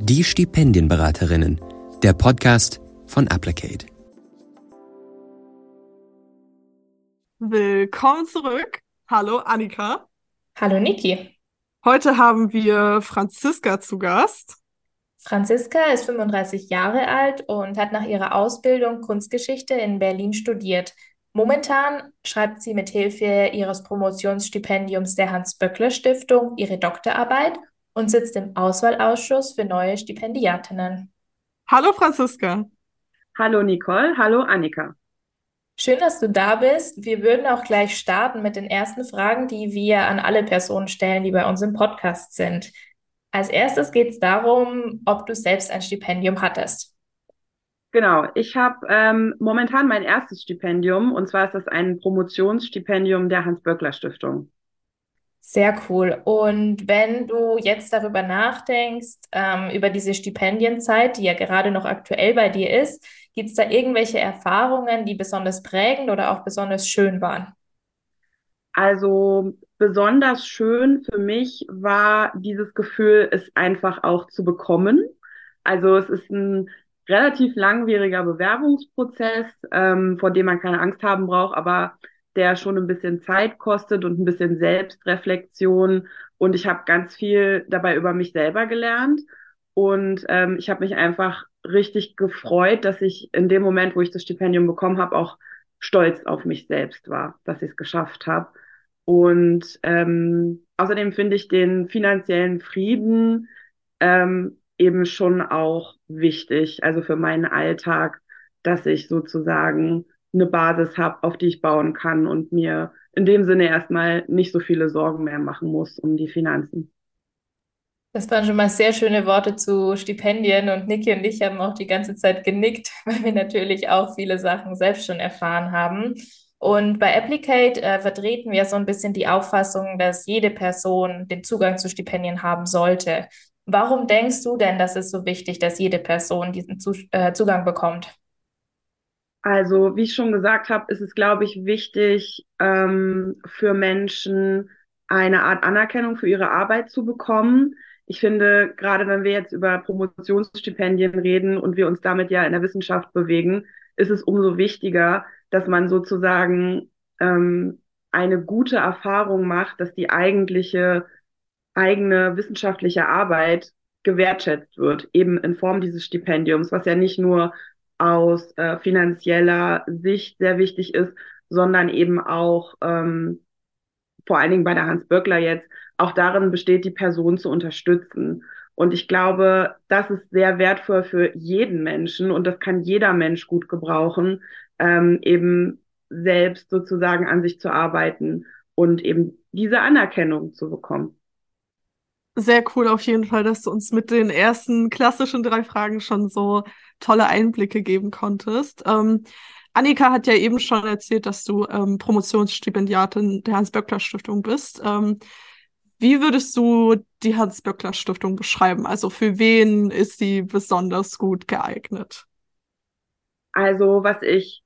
Die Stipendienberaterinnen, der Podcast von Applicate. Willkommen zurück. Hallo Annika. Hallo Niki. Heute haben wir Franziska zu Gast. Franziska ist 35 Jahre alt und hat nach ihrer Ausbildung Kunstgeschichte in Berlin studiert. Momentan schreibt sie mit Hilfe ihres Promotionsstipendiums der Hans-Böckler-Stiftung ihre Doktorarbeit und sitzt im Auswahlausschuss für neue Stipendiatinnen. Hallo Franziska. Hallo Nicole, hallo Annika. Schön, dass du da bist. Wir würden auch gleich starten mit den ersten Fragen, die wir an alle Personen stellen, die bei uns im Podcast sind. Als erstes geht es darum, ob du selbst ein Stipendium hattest. Genau, ich habe ähm, momentan mein erstes Stipendium und zwar ist das ein Promotionsstipendium der Hans-Böckler-Stiftung. Sehr cool. Und wenn du jetzt darüber nachdenkst, ähm, über diese Stipendienzeit, die ja gerade noch aktuell bei dir ist, gibt es da irgendwelche Erfahrungen, die besonders prägend oder auch besonders schön waren? Also besonders schön für mich war dieses Gefühl, es einfach auch zu bekommen. Also es ist ein relativ langwieriger Bewerbungsprozess, ähm, vor dem man keine Angst haben braucht, aber der schon ein bisschen Zeit kostet und ein bisschen Selbstreflexion. Und ich habe ganz viel dabei über mich selber gelernt. Und ähm, ich habe mich einfach richtig gefreut, dass ich in dem Moment, wo ich das Stipendium bekommen habe, auch stolz auf mich selbst war, dass ich es geschafft habe. Und ähm, außerdem finde ich den finanziellen Frieden ähm, eben schon auch wichtig, also für meinen Alltag, dass ich sozusagen eine Basis habe, auf die ich bauen kann und mir in dem Sinne erstmal nicht so viele Sorgen mehr machen muss um die Finanzen. Das waren schon mal sehr schöne Worte zu Stipendien und Niki und ich haben auch die ganze Zeit genickt, weil wir natürlich auch viele Sachen selbst schon erfahren haben. Und bei Applicate äh, vertreten wir so ein bisschen die Auffassung, dass jede Person den Zugang zu Stipendien haben sollte. Warum denkst du denn, dass es so wichtig, dass jede Person diesen Zu äh, Zugang bekommt? Also, wie ich schon gesagt habe, ist es, glaube ich, wichtig ähm, für Menschen eine Art Anerkennung für ihre Arbeit zu bekommen. Ich finde, gerade wenn wir jetzt über Promotionsstipendien reden und wir uns damit ja in der Wissenschaft bewegen, ist es umso wichtiger, dass man sozusagen ähm, eine gute Erfahrung macht, dass die eigentliche eigene wissenschaftliche Arbeit gewertschätzt wird, eben in Form dieses Stipendiums, was ja nicht nur aus äh, finanzieller Sicht sehr wichtig ist, sondern eben auch ähm, vor allen Dingen bei der Hans Böckler jetzt auch darin besteht, die Person zu unterstützen. Und ich glaube, das ist sehr wertvoll für jeden Menschen und das kann jeder Mensch gut gebrauchen, ähm, eben selbst sozusagen an sich zu arbeiten und eben diese Anerkennung zu bekommen sehr cool auf jeden Fall, dass du uns mit den ersten klassischen drei Fragen schon so tolle Einblicke geben konntest. Ähm, Annika hat ja eben schon erzählt, dass du ähm, Promotionsstipendiatin der Hans-Böckler-Stiftung bist. Ähm, wie würdest du die Hans-Böckler-Stiftung beschreiben? Also für wen ist sie besonders gut geeignet? Also was ich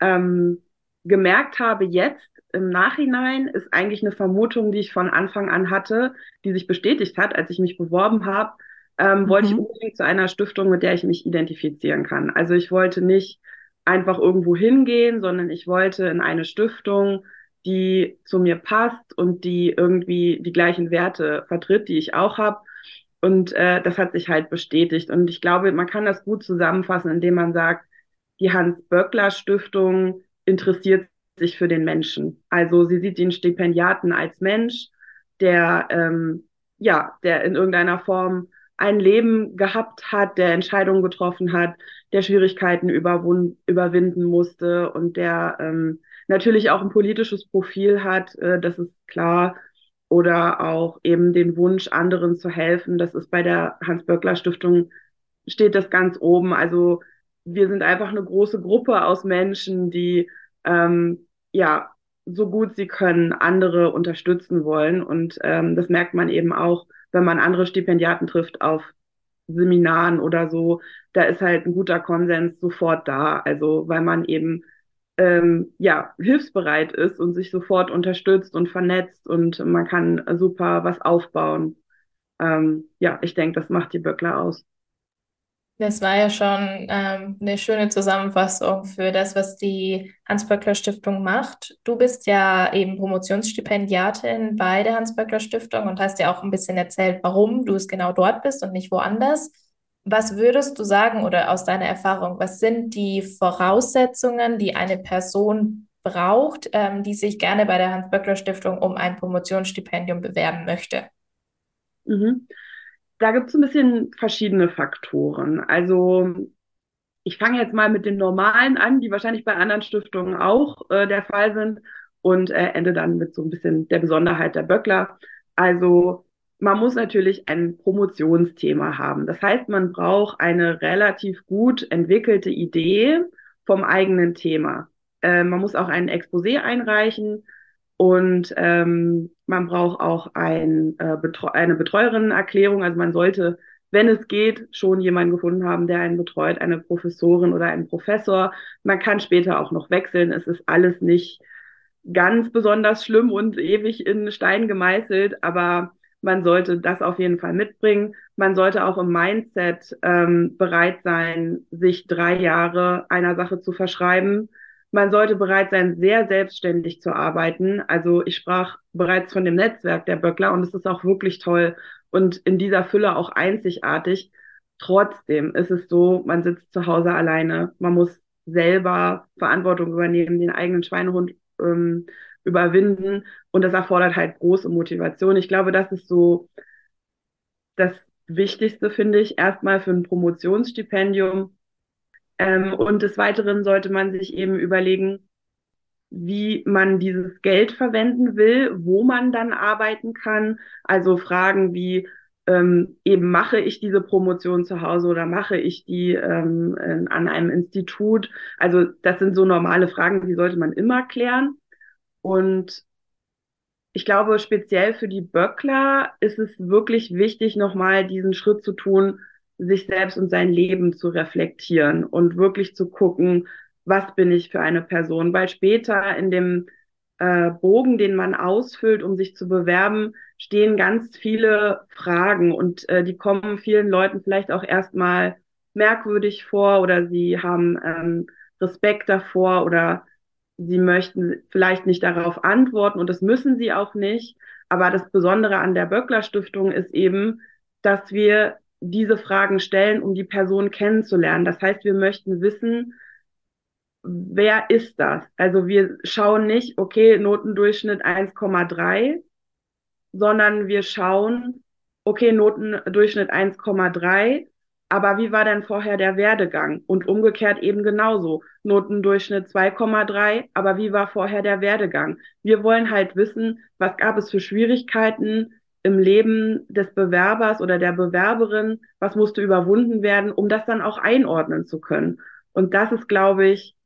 ähm, gemerkt habe jetzt, im Nachhinein ist eigentlich eine Vermutung, die ich von Anfang an hatte, die sich bestätigt hat, als ich mich beworben habe, ähm, mhm. wollte ich mhm. unbedingt zu einer Stiftung, mit der ich mich identifizieren kann. Also ich wollte nicht einfach irgendwo hingehen, sondern ich wollte in eine Stiftung, die zu mir passt und die irgendwie die gleichen Werte vertritt, die ich auch habe. Und äh, das hat sich halt bestätigt. Und ich glaube, man kann das gut zusammenfassen, indem man sagt, die Hans-Böckler-Stiftung interessiert sich für den Menschen. Also sie sieht den Stipendiaten als Mensch, der ähm, ja, der in irgendeiner Form ein Leben gehabt hat, der Entscheidungen getroffen hat, der Schwierigkeiten überwinden musste und der ähm, natürlich auch ein politisches Profil hat, äh, das ist klar, oder auch eben den Wunsch, anderen zu helfen. Das ist bei der Hans-Böckler-Stiftung, steht das ganz oben. Also wir sind einfach eine große Gruppe aus Menschen, die ähm, ja, so gut sie können, andere unterstützen wollen. Und ähm, das merkt man eben auch, wenn man andere Stipendiaten trifft auf Seminaren oder so. Da ist halt ein guter Konsens sofort da. Also weil man eben ähm, ja hilfsbereit ist und sich sofort unterstützt und vernetzt und man kann super was aufbauen. ähm, ja, ich denke, das macht die Böckler aus. Das war ja schon ähm, eine schöne Zusammenfassung für das, was die Hans-Böckler-Stiftung macht. Du bist ja eben Promotionsstipendiatin bei der Hans-Böckler-Stiftung und hast ja auch ein bisschen erzählt, warum du es genau dort bist und nicht woanders. Was würdest du sagen oder aus deiner Erfahrung, was sind die Voraussetzungen, die eine Person braucht, ähm, die sich gerne bei der Hans-Böckler-Stiftung um ein Promotionsstipendium bewerben möchte? Mhm. Da gibt es ein bisschen verschiedene Faktoren. Also ich fange jetzt mal mit den normalen an, die wahrscheinlich bei anderen Stiftungen auch äh, der Fall sind und äh, ende dann mit so ein bisschen der Besonderheit der Böckler. Also man muss natürlich ein Promotionsthema haben. Das heißt, man braucht eine relativ gut entwickelte Idee vom eigenen Thema. Äh, man muss auch ein Exposé einreichen und ähm, man braucht auch ein, äh, Betreu eine Betreuerinnenerklärung. Also man sollte, wenn es geht, schon jemanden gefunden haben, der einen betreut, eine Professorin oder einen Professor. Man kann später auch noch wechseln. Es ist alles nicht ganz besonders schlimm und ewig in Stein gemeißelt, aber man sollte das auf jeden Fall mitbringen. Man sollte auch im Mindset ähm, bereit sein, sich drei Jahre einer Sache zu verschreiben man sollte bereit sein, sehr selbstständig zu arbeiten. Also ich sprach bereits von dem Netzwerk der Böckler und es ist auch wirklich toll und in dieser Fülle auch einzigartig. Trotzdem ist es so, man sitzt zu Hause alleine, man muss selber Verantwortung übernehmen, den eigenen Schweinehund ähm, überwinden und das erfordert halt große Motivation. Ich glaube, das ist so das Wichtigste, finde ich, erstmal für ein Promotionsstipendium ähm, und des Weiteren sollte man sich eben überlegen, wie man dieses Geld verwenden will, wo man dann arbeiten kann. Also Fragen wie ähm, eben mache ich diese Promotion zu Hause oder mache ich die ähm, an einem Institut. Also das sind so normale Fragen, die sollte man immer klären. Und ich glaube, speziell für die Böckler ist es wirklich wichtig, nochmal diesen Schritt zu tun, sich selbst und sein Leben zu reflektieren und wirklich zu gucken, was bin ich für eine Person. Weil später in dem äh, Bogen, den man ausfüllt, um sich zu bewerben, stehen ganz viele Fragen und äh, die kommen vielen Leuten vielleicht auch erstmal merkwürdig vor oder sie haben ähm, Respekt davor oder sie möchten vielleicht nicht darauf antworten und das müssen sie auch nicht. Aber das Besondere an der Böckler Stiftung ist eben, dass wir diese Fragen stellen, um die Person kennenzulernen. Das heißt, wir möchten wissen, wer ist das? Also wir schauen nicht, okay, Notendurchschnitt 1,3, sondern wir schauen, okay, Notendurchschnitt 1,3, aber wie war denn vorher der Werdegang? Und umgekehrt eben genauso. Notendurchschnitt 2,3, aber wie war vorher der Werdegang? Wir wollen halt wissen, was gab es für Schwierigkeiten, im Leben des Bewerbers oder der Bewerberin, was musste überwunden werden, um das dann auch einordnen zu können. Und das ist, glaube ich,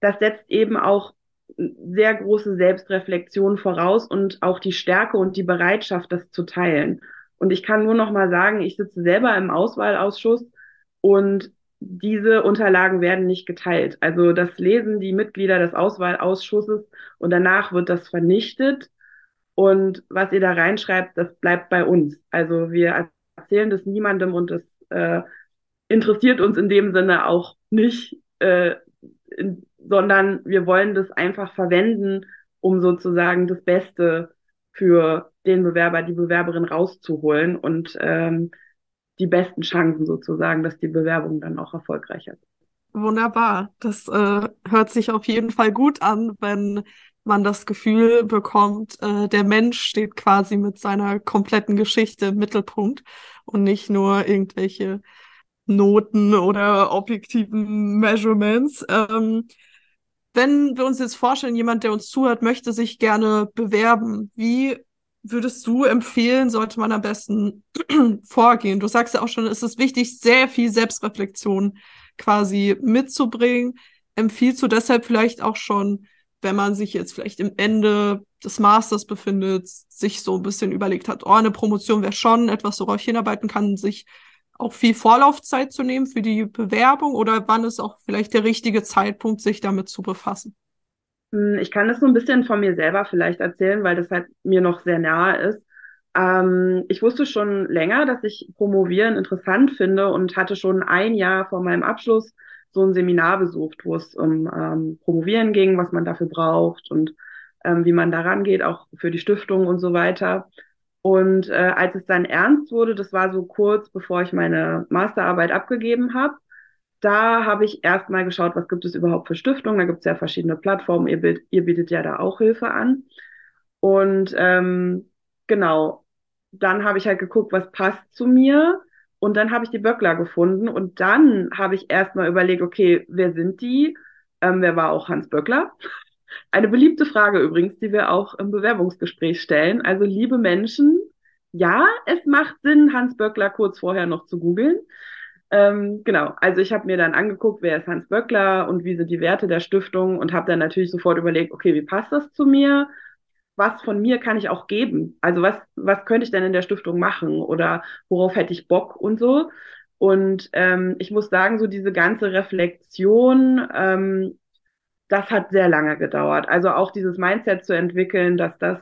das setzt eben auch sehr große Selbstreflexion voraus und auch die Stärke und die Bereitschaft, das zu teilen. Und ich kann nur noch mal sagen, ich sitze selber im Auswahlausschuss und diese Unterlagen werden nicht geteilt. Also das lesen die Mitglieder des Auswahlausschusses und danach wird das vernichtet und was ihr da reinschreibt, das bleibt bei uns. Also wir erzählen das niemandem und das äh, interessiert uns in dem Sinne auch nicht, äh, in, sondern wir wollen das einfach verwenden, um sozusagen das Beste für den Bewerber, die Bewerberin rauszuholen und ähm, die besten Chancen sozusagen, dass die Bewerbung dann auch erfolgreich ist. Wunderbar. Das äh, hört sich auf jeden Fall gut an, wenn man das Gefühl bekommt, äh, der Mensch steht quasi mit seiner kompletten Geschichte im Mittelpunkt und nicht nur irgendwelche Noten oder objektiven Measurements. Ähm, wenn wir uns jetzt vorstellen, jemand, der uns zuhört, möchte sich gerne bewerben, wie würdest du empfehlen, sollte man am besten vorgehen? Du sagst ja auch schon, es ist wichtig, sehr viel Selbstreflexion quasi mitzubringen. Empfiehlst du deshalb vielleicht auch schon wenn man sich jetzt vielleicht im Ende des Masters befindet, sich so ein bisschen überlegt hat, oh, eine Promotion wäre schon etwas, worauf ich hinarbeiten kann, sich auch viel Vorlaufzeit zu nehmen für die Bewerbung oder wann ist auch vielleicht der richtige Zeitpunkt, sich damit zu befassen? Hm, ich kann das so ein bisschen von mir selber vielleicht erzählen, weil das halt mir noch sehr nahe ist. Ähm, ich wusste schon länger, dass ich Promovieren interessant finde und hatte schon ein Jahr vor meinem Abschluss so ein Seminar besucht, wo es um ähm, Promovieren ging, was man dafür braucht und ähm, wie man da rangeht, auch für die Stiftung und so weiter. Und äh, als es dann ernst wurde, das war so kurz bevor ich meine Masterarbeit abgegeben habe, da habe ich erstmal geschaut, was gibt es überhaupt für Stiftungen. Da gibt es ja verschiedene Plattformen. Ihr, ihr bietet ja da auch Hilfe an. Und ähm, genau, dann habe ich halt geguckt, was passt zu mir. Und dann habe ich die Böckler gefunden. Und dann habe ich erstmal überlegt, okay, wer sind die? Ähm, wer war auch Hans Böckler? Eine beliebte Frage übrigens, die wir auch im Bewerbungsgespräch stellen. Also, liebe Menschen, ja, es macht Sinn, Hans Böckler kurz vorher noch zu googeln. Ähm, genau, also ich habe mir dann angeguckt, wer ist Hans Böckler und wie sind die Werte der Stiftung und habe dann natürlich sofort überlegt, okay, wie passt das zu mir? Was von mir kann ich auch geben? Also was, was könnte ich denn in der Stiftung machen oder worauf hätte ich Bock und so? Und ähm, ich muss sagen, so diese ganze Reflexion, ähm, das hat sehr lange gedauert. Also auch dieses Mindset zu entwickeln, dass das,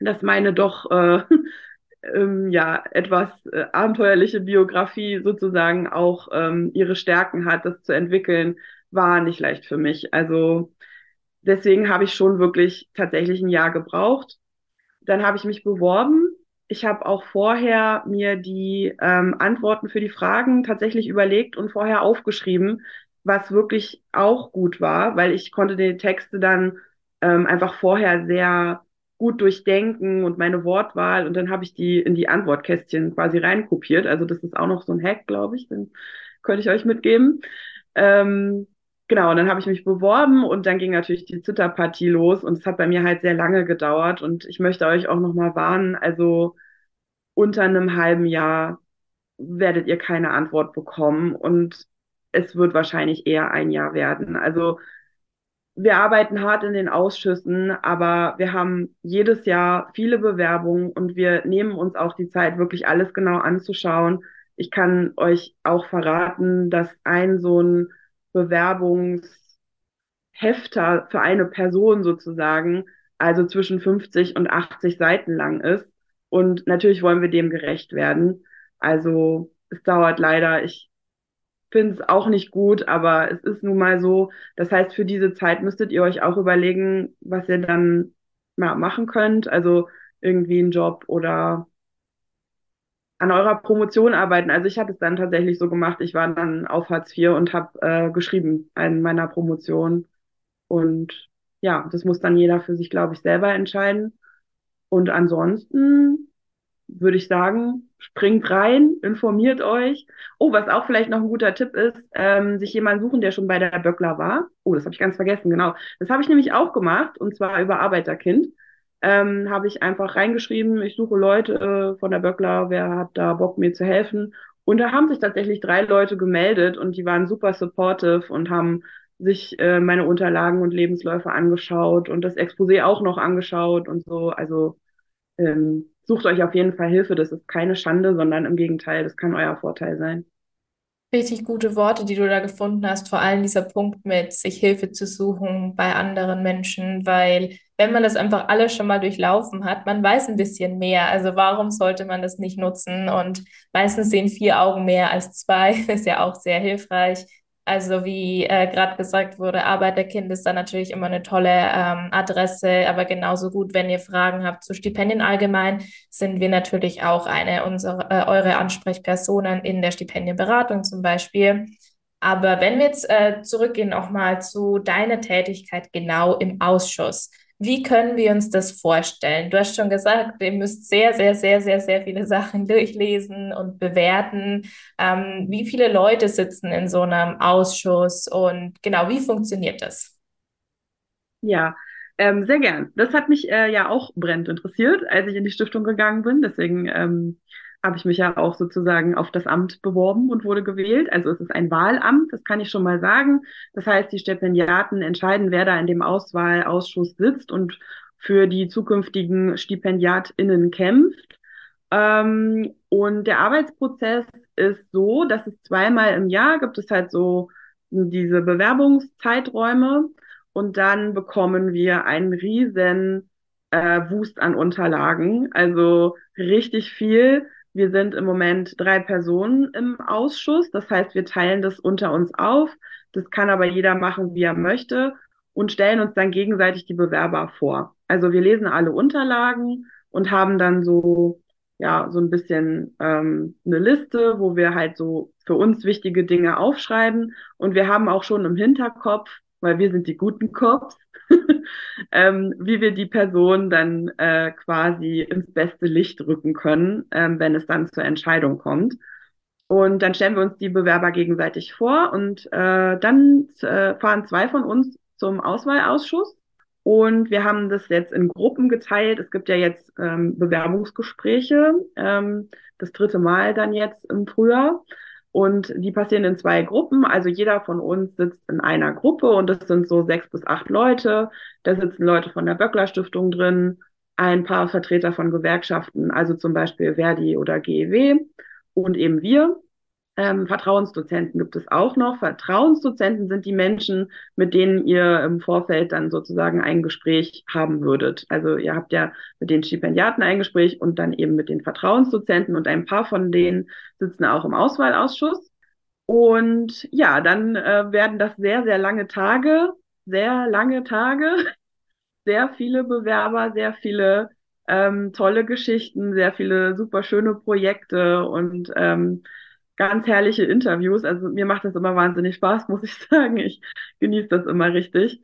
dass meine doch äh, ähm, ja etwas äh, abenteuerliche Biografie sozusagen auch ähm, ihre Stärken hat, das zu entwickeln, war nicht leicht für mich. Also deswegen habe ich schon wirklich tatsächlich ein Jahr gebraucht. Dann habe ich mich beworben. Ich habe auch vorher mir die ähm, Antworten für die Fragen tatsächlich überlegt und vorher aufgeschrieben, was wirklich auch gut war, weil ich konnte die Texte dann ähm, einfach vorher sehr gut durchdenken und meine Wortwahl und dann habe ich die in die Antwortkästchen quasi reinkopiert. Also das ist auch noch so ein Hack, glaube ich, den könnte ich euch mitgeben. Ähm, genau, und dann habe ich mich beworben und dann ging natürlich die Zitterpartie los und es hat bei mir halt sehr lange gedauert und ich möchte euch auch nochmal warnen, also unter einem halben Jahr werdet ihr keine Antwort bekommen und es wird wahrscheinlich eher ein Jahr werden. Also wir arbeiten hart in den Ausschüssen, aber wir haben jedes Jahr viele Bewerbungen und wir nehmen uns auch die Zeit, wirklich alles genau anzuschauen. Ich kann euch auch verraten, dass ein so ein Bewerbungshefter für eine Person sozusagen also zwischen 50 und 80 Seiten lang ist. Und natürlich wollen wir dem gerecht werden. Also es dauert leider, ich finde es auch nicht gut, aber es ist nun mal so. Das heißt, für diese Zeit müsstet ihr euch auch überlegen, was ihr dann mal machen könnt. Also irgendwie einen Job oder an eurer Promotion arbeiten. Also ich habe es dann tatsächlich so gemacht. Ich war dann auf Hartz IV und habe äh, geschrieben an meiner Promotion. Und ja, das muss dann jeder für sich, glaube ich, selber entscheiden. Und ansonsten würde ich sagen, springt rein, informiert euch. Oh, was auch vielleicht noch ein guter Tipp ist, ähm, sich jemanden suchen, der schon bei der Böckler war. Oh, das habe ich ganz vergessen, genau. Das habe ich nämlich auch gemacht, und zwar über Arbeiterkind. Ähm, habe ich einfach reingeschrieben, ich suche Leute äh, von der Böckler, wer hat da Bock, mir zu helfen. Und da haben sich tatsächlich drei Leute gemeldet und die waren super supportive und haben sich äh, meine Unterlagen und Lebensläufe angeschaut und das Exposé auch noch angeschaut und so. Also ähm, sucht euch auf jeden Fall Hilfe. Das ist keine Schande, sondern im Gegenteil, das kann euer Vorteil sein. Richtig gute Worte, die du da gefunden hast, vor allem dieser Punkt mit sich Hilfe zu suchen bei anderen Menschen, weil wenn man das einfach alles schon mal durchlaufen hat, man weiß ein bisschen mehr. Also warum sollte man das nicht nutzen? Und meistens sehen vier Augen mehr als zwei, ist ja auch sehr hilfreich. Also wie äh, gerade gesagt wurde, Arbeiterkind ist da natürlich immer eine tolle ähm, Adresse, aber genauso gut, wenn ihr Fragen habt zu Stipendien allgemein, sind wir natürlich auch eine unserer äh, eure Ansprechpersonen in der Stipendienberatung zum Beispiel. Aber wenn wir jetzt äh, zurückgehen auch mal zu deiner Tätigkeit genau im Ausschuss. Wie können wir uns das vorstellen? Du hast schon gesagt, ihr müsst sehr, sehr, sehr, sehr, sehr viele Sachen durchlesen und bewerten. Ähm, wie viele Leute sitzen in so einem Ausschuss und genau, wie funktioniert das? Ja, ähm, sehr gern. Das hat mich äh, ja auch brennend interessiert, als ich in die Stiftung gegangen bin. Deswegen ähm, habe ich mich ja auch sozusagen auf das Amt beworben und wurde gewählt. Also es ist ein Wahlamt, das kann ich schon mal sagen. Das heißt, die Stipendiaten entscheiden, wer da in dem Auswahlausschuss sitzt und für die zukünftigen StipendiatInnen kämpft. Ähm, und der Arbeitsprozess ist so, dass es zweimal im Jahr gibt es halt so diese Bewerbungszeiträume und dann bekommen wir einen riesen äh, Wust an Unterlagen, also richtig viel. Wir sind im Moment drei Personen im Ausschuss, das heißt, wir teilen das unter uns auf. Das kann aber jeder machen, wie er möchte und stellen uns dann gegenseitig die Bewerber vor. Also wir lesen alle Unterlagen und haben dann so ja so ein bisschen ähm, eine Liste, wo wir halt so für uns wichtige Dinge aufschreiben und wir haben auch schon im Hinterkopf, weil wir sind die guten Cops, ähm, wie wir die Person dann äh, quasi ins beste Licht rücken können, ähm, wenn es dann zur Entscheidung kommt. Und dann stellen wir uns die Bewerber gegenseitig vor und äh, dann äh, fahren zwei von uns zum Auswahlausschuss. Und wir haben das jetzt in Gruppen geteilt. Es gibt ja jetzt ähm, Bewerbungsgespräche, ähm, das dritte Mal dann jetzt im Frühjahr. Und die passieren in zwei Gruppen. Also jeder von uns sitzt in einer Gruppe und das sind so sechs bis acht Leute. Da sitzen Leute von der Böckler Stiftung drin, ein paar Vertreter von Gewerkschaften, also zum Beispiel Verdi oder GEW und eben wir. Ähm, Vertrauensdozenten gibt es auch noch. Vertrauensdozenten sind die Menschen, mit denen ihr im Vorfeld dann sozusagen ein Gespräch haben würdet. Also ihr habt ja mit den Stipendiaten ein Gespräch und dann eben mit den Vertrauensdozenten und ein paar von denen sitzen auch im Auswahlausschuss. Und ja, dann äh, werden das sehr, sehr lange Tage, sehr lange Tage, sehr viele Bewerber, sehr viele ähm, tolle Geschichten, sehr viele super schöne Projekte und ähm, ganz herrliche Interviews. Also mir macht das immer wahnsinnig Spaß, muss ich sagen. Ich genieße das immer richtig.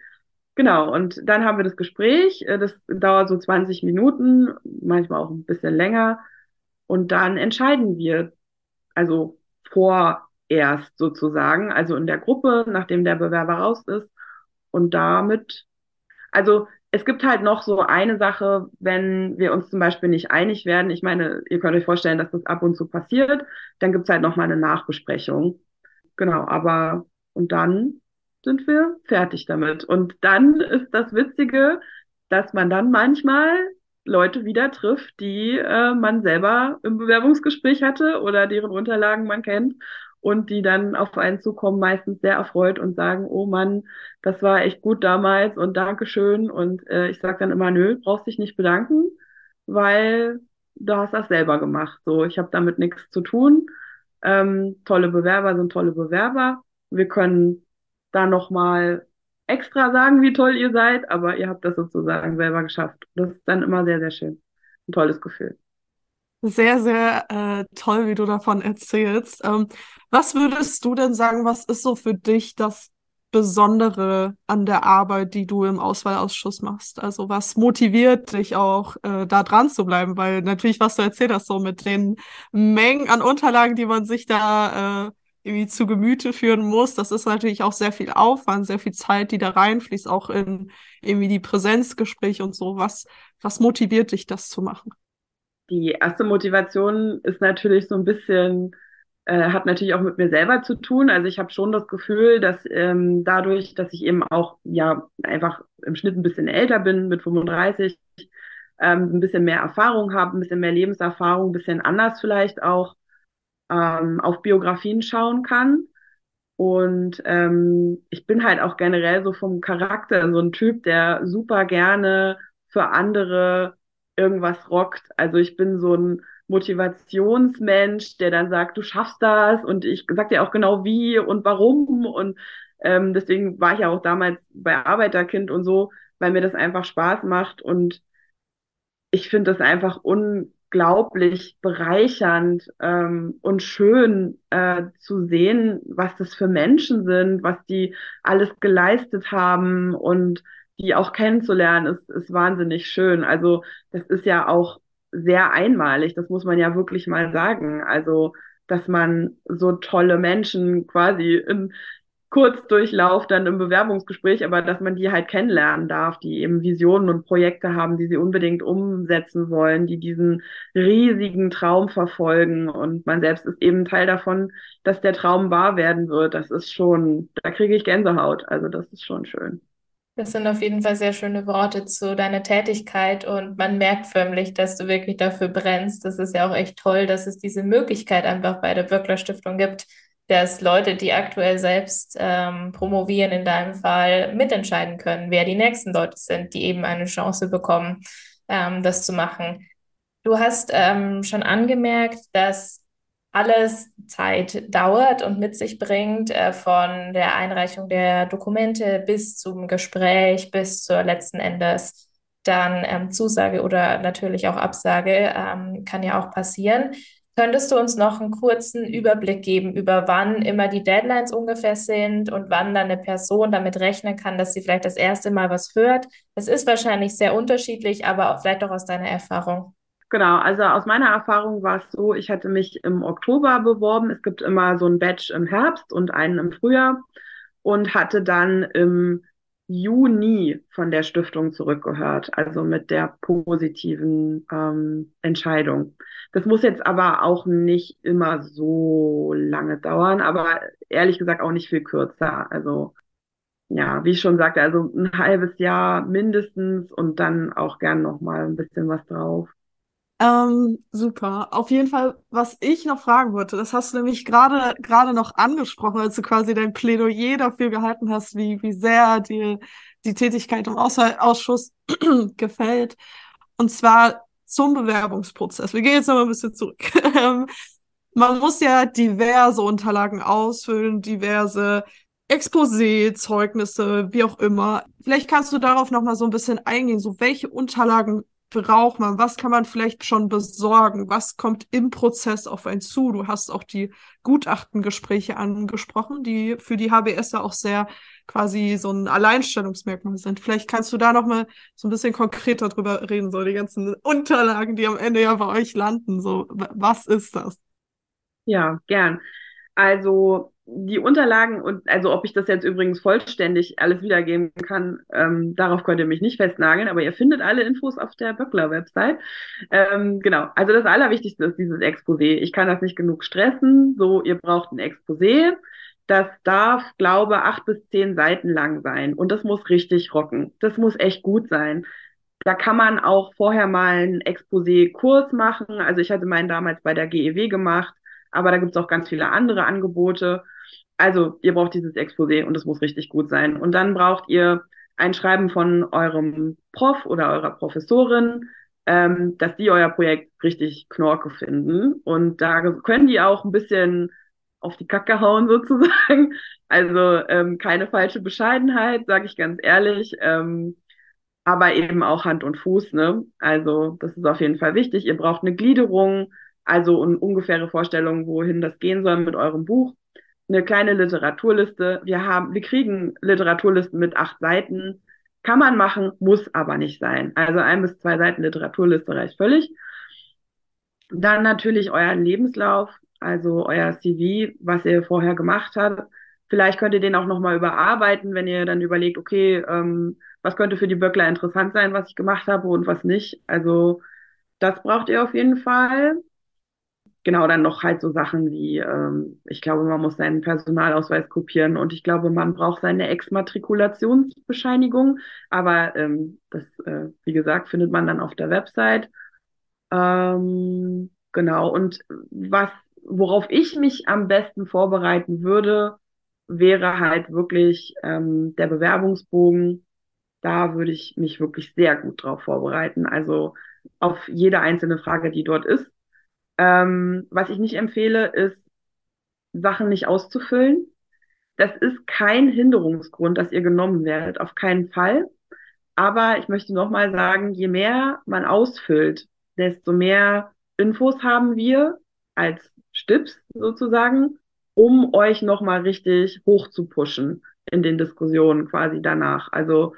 Genau, und dann haben wir das Gespräch. Äh, das dauert so 20 Minuten, manchmal auch ein bisschen länger. Und dann entscheiden wir, also vorerst sozusagen, also in der Gruppe, nachdem der Bewerber raus ist. Und damit, also es gibt halt noch so eine Sache, wenn wir uns zum Beispiel nicht einig werden. Ich meine, ihr könnt euch vorstellen, dass das ab und zu passiert. Dann gibt's halt noch mal eine Nachbesprechung. Genau, aber und dann sind wir fertig damit. Und dann ist das Witzige, dass man dann manchmal Leute wieder trifft, die äh, man selber im Bewerbungsgespräch hatte oder deren Unterlagen man kennt und die dann auf einen zukommen, meistens sehr erfreut und sagen, oh Mann, das war echt gut damals und Dankeschön. Und äh, ich sage dann immer, nö, brauchst dich nicht bedanken, weil du hast das selber gemacht. So, ich habe damit nichts zu tun. Ähm, tolle Bewerber sind tolle Bewerber. Wir können da nochmal extra sagen, wie toll ihr seid, aber ihr habt das sozusagen selber geschafft. Das ist dann immer sehr, sehr schön. Ein tolles Gefühl. Sehr, sehr äh, toll, wie du davon erzählst. Ähm, was würdest du denn sagen, was ist so für dich das Besondere an der Arbeit, die du im Auswahlausschuss machst? Also was motiviert dich auch, äh, da dran zu bleiben? Weil natürlich, was du erzählt hast, so mit den Mengen an Unterlagen, die man sich da äh, irgendwie zu Gemüte führen muss, das ist natürlich auch sehr viel Aufwand, sehr viel Zeit, die da reinfließt, auch in irgendwie die Präsenzgespräche und so. Was, was motiviert dich, das zu machen? Die erste Motivation ist natürlich so ein bisschen, äh, hat natürlich auch mit mir selber zu tun. Also ich habe schon das Gefühl, dass ähm, dadurch, dass ich eben auch ja einfach im Schnitt ein bisschen älter bin, mit 35, ähm, ein bisschen mehr Erfahrung habe, ein bisschen mehr Lebenserfahrung, ein bisschen anders vielleicht auch ähm, auf Biografien schauen kann. Und ähm, ich bin halt auch generell so vom Charakter so ein Typ, der super gerne für andere irgendwas rockt. Also ich bin so ein Motivationsmensch, der dann sagt, du schaffst das. Und ich sag dir auch genau wie und warum. Und ähm, deswegen war ich ja auch damals bei Arbeiterkind und so, weil mir das einfach Spaß macht. Und ich finde das einfach unglaublich bereichernd ähm, und schön äh, zu sehen, was das für Menschen sind, was die alles geleistet haben. Und die auch kennenzulernen, ist, ist wahnsinnig schön. Also das ist ja auch sehr einmalig, das muss man ja wirklich mal sagen. Also, dass man so tolle Menschen quasi im Kurzdurchlauf dann im Bewerbungsgespräch, aber dass man die halt kennenlernen darf, die eben Visionen und Projekte haben, die sie unbedingt umsetzen wollen, die diesen riesigen Traum verfolgen und man selbst ist eben Teil davon, dass der Traum wahr werden wird. Das ist schon, da kriege ich Gänsehaut. Also das ist schon schön. Das sind auf jeden Fall sehr schöne Worte zu deiner Tätigkeit und man merkt förmlich, dass du wirklich dafür brennst. Das ist ja auch echt toll, dass es diese Möglichkeit einfach bei der Böckler Stiftung gibt, dass Leute, die aktuell selbst ähm, promovieren, in deinem Fall mitentscheiden können, wer die nächsten Leute sind, die eben eine Chance bekommen. ähm, das zu machen. Du hast ähm, schon angemerkt, dass alles Zeit dauert und mit sich bringt, äh, von der Einreichung der Dokumente bis zum Gespräch, bis zur letzten Endes dann ähm, Zusage oder natürlich auch Absage, ähm, kann ja auch passieren. Könntest du uns noch einen kurzen Überblick geben über wann immer die Deadlines ungefähr sind und wann dann eine Person damit rechnen kann, dass sie vielleicht das erste Mal was hört? Es ist wahrscheinlich sehr unterschiedlich, aber vielleicht auch aus deiner Erfahrung. Genau, also aus meiner Erfahrung war es so, ich hatte mich im Oktober beworben. Es gibt immer so ein Batch im Herbst und einen im Frühjahr und hatte dann im Juni von der Stiftung zurückgehört, also mit der positiven ähm, Entscheidung. Das muss jetzt aber auch nicht immer so lange dauern, aber ehrlich gesagt auch nicht viel kürzer. Also ja, wie ich schon sagte, also ein halbes Jahr mindestens und dann auch gern noch mal ein bisschen was drauf. Ähm, super. Auf jeden Fall, was ich noch fragen wollte, das hast du nämlich gerade gerade noch angesprochen, als du quasi dein Plädoyer dafür gehalten hast, wie, wie sehr dir die Tätigkeit im Aus Ausschuss gefällt. Und zwar zum Bewerbungsprozess. Wir gehen jetzt noch mal ein bisschen zurück. Ähm, man muss ja diverse Unterlagen ausfüllen, diverse Exposé, Zeugnisse, wie auch immer. Vielleicht kannst du darauf noch mal so ein bisschen eingehen. So, welche Unterlagen braucht man? Was kann man vielleicht schon besorgen? Was kommt im Prozess auf einen zu? Du hast auch die Gutachtengespräche angesprochen, die für die HBS ja auch sehr quasi so ein Alleinstellungsmerkmal sind. Vielleicht kannst du da noch mal so ein bisschen konkreter drüber reden, so die ganzen Unterlagen, die am Ende ja bei euch landen. So, was ist das? Ja, gern. Also die Unterlagen und also ob ich das jetzt übrigens vollständig alles wiedergeben kann, ähm, darauf könnt ihr mich nicht festnageln, aber ihr findet alle Infos auf der Böckler-Website. Ähm, genau, also das Allerwichtigste ist dieses Exposé. Ich kann das nicht genug stressen. So, ihr braucht ein Exposé. Das darf, glaube, acht bis zehn Seiten lang sein und das muss richtig rocken. Das muss echt gut sein. Da kann man auch vorher mal einen Exposé-Kurs machen. Also ich hatte meinen damals bei der GEW gemacht, aber da gibt es auch ganz viele andere Angebote. Also ihr braucht dieses Exposé und es muss richtig gut sein. Und dann braucht ihr ein Schreiben von eurem Prof oder eurer Professorin, ähm, dass die euer Projekt richtig knorke finden. Und da können die auch ein bisschen auf die Kacke hauen sozusagen. Also ähm, keine falsche Bescheidenheit, sage ich ganz ehrlich. Ähm, aber eben auch Hand und Fuß. Ne? Also das ist auf jeden Fall wichtig. Ihr braucht eine Gliederung, also eine ungefähre Vorstellung, wohin das gehen soll mit eurem Buch eine kleine Literaturliste. Wir haben, wir kriegen Literaturlisten mit acht Seiten. Kann man machen, muss aber nicht sein. Also ein bis zwei Seiten Literaturliste reicht völlig. Dann natürlich euren Lebenslauf, also euer CV, was ihr vorher gemacht habt. Vielleicht könnt ihr den auch nochmal überarbeiten, wenn ihr dann überlegt, okay, ähm, was könnte für die Böckler interessant sein, was ich gemacht habe und was nicht. Also das braucht ihr auf jeden Fall genau, dann noch halt so Sachen wie, ähm, ich glaube, man muss seinen Personalausweis kopieren und ich glaube, man braucht seine Exmatrikulationsbescheinigung. Aber ähm, das, äh, wie gesagt, findet man dann auf der Website. Ähm, genau, und was, worauf ich mich am besten vorbereiten würde, wäre halt wirklich ähm, der Bewerbungsbogen. Da würde ich mich wirklich sehr gut drauf vorbereiten. Also auf jede einzelne Frage, die dort ist ähm, was ich nicht empfehle, ist, Sachen nicht auszufüllen. Das ist kein Hinderungsgrund, dass ihr genommen werdet, auf keinen Fall. Aber ich möchte nochmal sagen, je mehr man ausfüllt, desto mehr Infos haben wir als Stips sozusagen, um euch nochmal richtig hoch zu pushen in den Diskussionen quasi danach. Also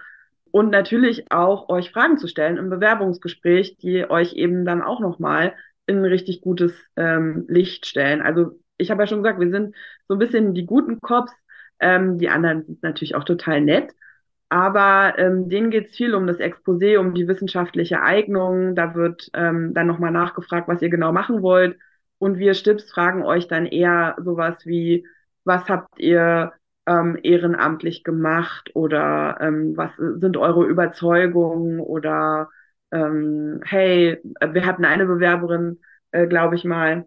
und natürlich auch euch Fragen zu stellen im Bewerbungsgespräch, die euch eben dann auch nochmal in ein richtig gutes ähm, Licht stellen. Also ich habe ja schon gesagt, wir sind so ein bisschen die guten Cops. Ähm, die anderen sind natürlich auch total nett. Aber ähm, denen geht es viel um das Exposé, um die wissenschaftliche Eignung. Da wird ähm, dann nochmal nachgefragt, was ihr genau machen wollt. Und wir Stips fragen euch dann eher sowas wie, was habt ihr ähm, ehrenamtlich gemacht oder ähm, was sind eure Überzeugungen oder ähm, hey, wir hatten eine Bewerberin, äh, glaube ich mal,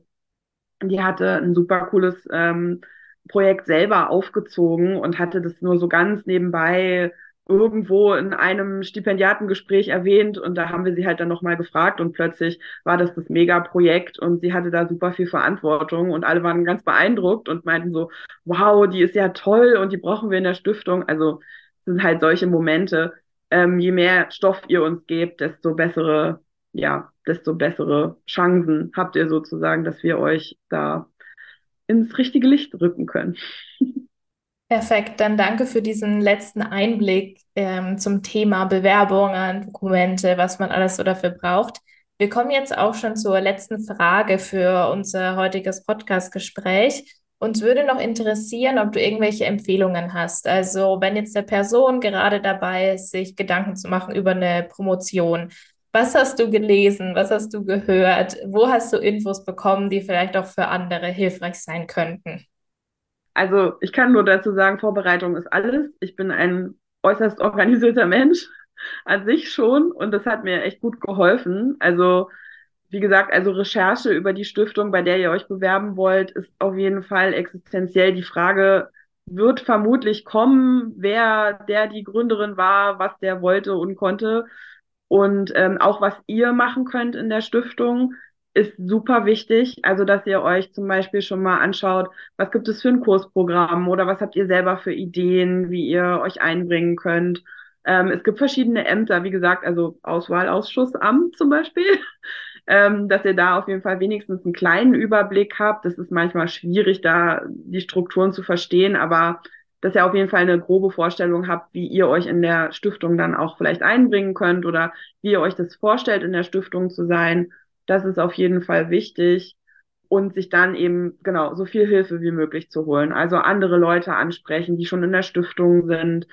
die hatte ein super cooles ähm, Projekt selber aufgezogen und hatte das nur so ganz nebenbei irgendwo in einem Stipendiatengespräch erwähnt und da haben wir sie halt dann nochmal gefragt und plötzlich war das das Mega-Projekt und sie hatte da super viel Verantwortung und alle waren ganz beeindruckt und meinten so, wow, die ist ja toll und die brauchen wir in der Stiftung. Also sind halt solche Momente. Ähm, je mehr Stoff ihr uns gebt, desto bessere, ja, desto bessere Chancen habt ihr sozusagen, dass wir euch da ins richtige Licht rücken können. Perfekt, dann danke für diesen letzten Einblick ähm, zum Thema Bewerbungen, Dokumente, was man alles so dafür braucht. Wir kommen jetzt auch schon zur letzten Frage für unser heutiges Podcast-Gespräch. Uns würde noch interessieren, ob du irgendwelche Empfehlungen hast. Also wenn jetzt eine Person gerade dabei ist, sich Gedanken zu machen über eine Promotion, was hast du gelesen? Was hast du gehört? Wo hast du Infos bekommen, die vielleicht auch für andere hilfreich sein könnten? Also ich kann nur dazu sagen, Vorbereitung ist alles. Ich bin ein äußerst organisierter Mensch an sich schon und das hat mir echt gut geholfen. Also wie gesagt, also Recherche über die Stiftung, bei der ihr euch bewerben wollt, ist auf jeden Fall existenziell. Die Frage wird vermutlich kommen, wer der die Gründerin war, was der wollte und konnte und ähm, auch was ihr machen könnt in der Stiftung ist super wichtig. Also, dass ihr euch zum Beispiel schon mal anschaut, was gibt es für ein Kursprogramm oder was habt ihr selber für Ideen, wie ihr euch einbringen könnt. Ähm, es gibt verschiedene Ämter, wie gesagt, also Auswahlausschussamt zum Beispiel, ähm, dass ihr da auf jeden Fall wenigstens einen kleinen Überblick habt. Das ist manchmal schwierig, da die Strukturen zu verstehen, aber dass ihr auf jeden Fall eine grobe Vorstellung habt, wie ihr euch in der Stiftung dann auch vielleicht einbringen könnt oder wie ihr euch das vorstellt, in der Stiftung zu sein das ist auf jeden Fall wichtig und sich dann eben genau so viel Hilfe wie möglich zu holen. Also andere Leute ansprechen, die schon in der Stiftung sind.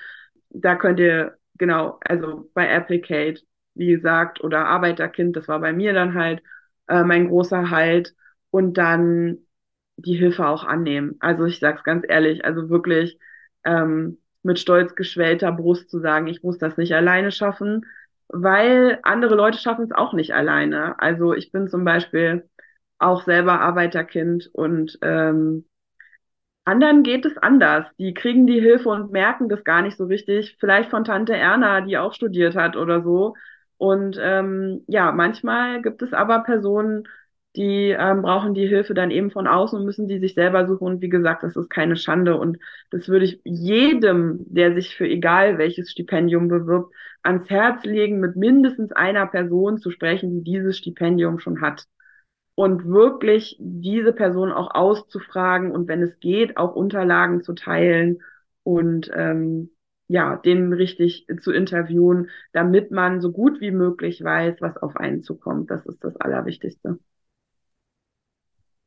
Da könnt ihr genau, also bei Applicate, wie gesagt, oder Arbeiterkind, das war bei mir dann halt äh, mein großer Halt und dann die Hilfe auch annehmen. Also ich sag's ganz ehrlich, also wirklich ähm, mit stolz geschwellter Brust zu sagen, ich muss das nicht alleine schaffen, weil andere Leute schaffen es auch nicht alleine. Also ich bin zum Beispiel auch selber Arbeiterkind und ähm, anderen geht es anders. Die kriegen die Hilfe und merken das gar nicht so richtig. Vielleicht von Tante Erna, die auch studiert hat oder so. Und ähm, ja, manchmal gibt es aber Personen, die ähm, brauchen die Hilfe dann eben von außen und müssen die sich selber suchen. Und wie gesagt, das ist keine Schande. Und das würde ich jedem, der sich für egal welches Stipendium bewirbt, ans Herz legen, mit mindestens einer Person zu sprechen, die dieses Stipendium schon hat. Und wirklich diese Person auch auszufragen und wenn es geht, auch Unterlagen zu teilen und ähm, ja, den richtig zu interviewen, damit man so gut wie möglich weiß, was auf einen zukommt. Das ist das Allerwichtigste.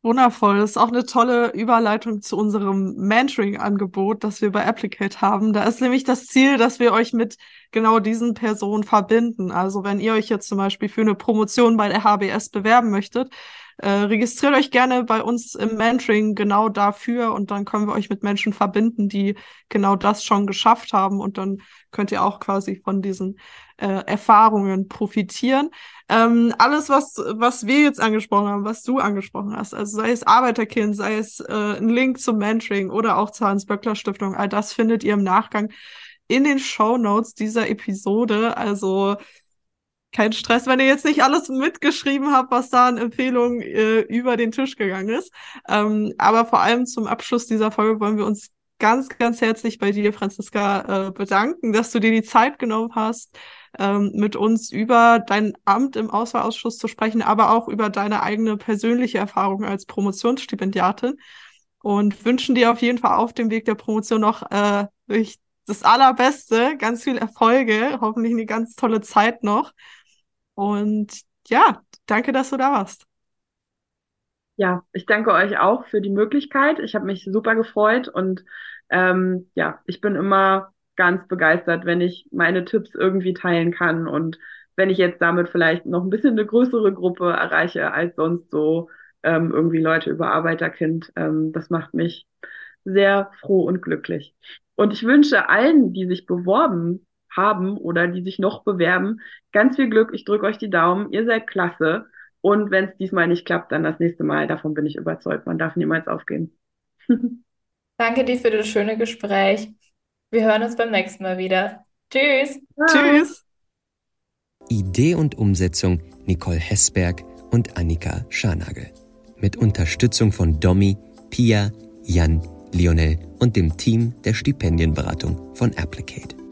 Wundervoll. Das ist auch eine tolle Überleitung zu unserem Mentoring-Angebot, das wir bei Applicate haben. Da ist nämlich das Ziel, dass wir euch mit genau diesen Personen verbinden. Also wenn ihr euch jetzt zum Beispiel für eine Promotion bei der HBS bewerben möchtet, äh, registriert euch gerne bei uns im Mentoring genau dafür und dann können wir euch mit Menschen verbinden, die genau das schon geschafft haben und dann könnt ihr auch quasi von diesen äh, Erfahrungen profitieren. Ähm, alles, was, was wir jetzt angesprochen haben, was du angesprochen hast, also sei es Arbeiterkind, sei es äh, ein Link zum Mentoring oder auch zur Hans-Böckler-Stiftung, all das findet ihr im Nachgang in den Show Notes dieser Episode. Also kein Stress, wenn ihr jetzt nicht alles mitgeschrieben habt, was da an Empfehlungen äh, über den Tisch gegangen ist. Ähm, aber vor allem zum Abschluss dieser Folge wollen wir uns ganz, ganz herzlich bei dir, Franziska, äh, bedanken, dass du dir die Zeit genommen hast, ähm, mit uns über dein Amt im Auswahlausschuss zu sprechen, aber auch über deine eigene persönliche Erfahrung als Promotionsstipendiatin und wünschen dir auf jeden Fall auf dem Weg der Promotion noch äh, das Allerbeste, ganz viel Erfolge, hoffentlich eine ganz tolle Zeit noch. Und ja, danke, dass du da warst. Ja, ich danke euch auch für die Möglichkeit. Ich habe mich super gefreut und ähm, ja, ich bin immer ganz begeistert, wenn ich meine Tipps irgendwie teilen kann und wenn ich jetzt damit vielleicht noch ein bisschen eine größere Gruppe erreiche als sonst so ähm, irgendwie Leute über Arbeiterkind. Ähm, das macht mich sehr froh und glücklich. Und ich wünsche allen, die sich beworben haben oder die sich noch bewerben, ganz viel Glück. Ich drücke euch die Daumen. Ihr seid klasse. Und wenn es diesmal nicht klappt, dann das nächste Mal. Davon bin ich überzeugt. Man darf niemals aufgeben. Danke dir für das schöne Gespräch. Wir hören uns beim nächsten Mal wieder. Tschüss. Tschüss. Idee und Umsetzung Nicole Hessberg und Annika Scharnagel. Mit Unterstützung von Domi, Pia, Jan, Lionel und dem Team der Stipendienberatung von Applicate.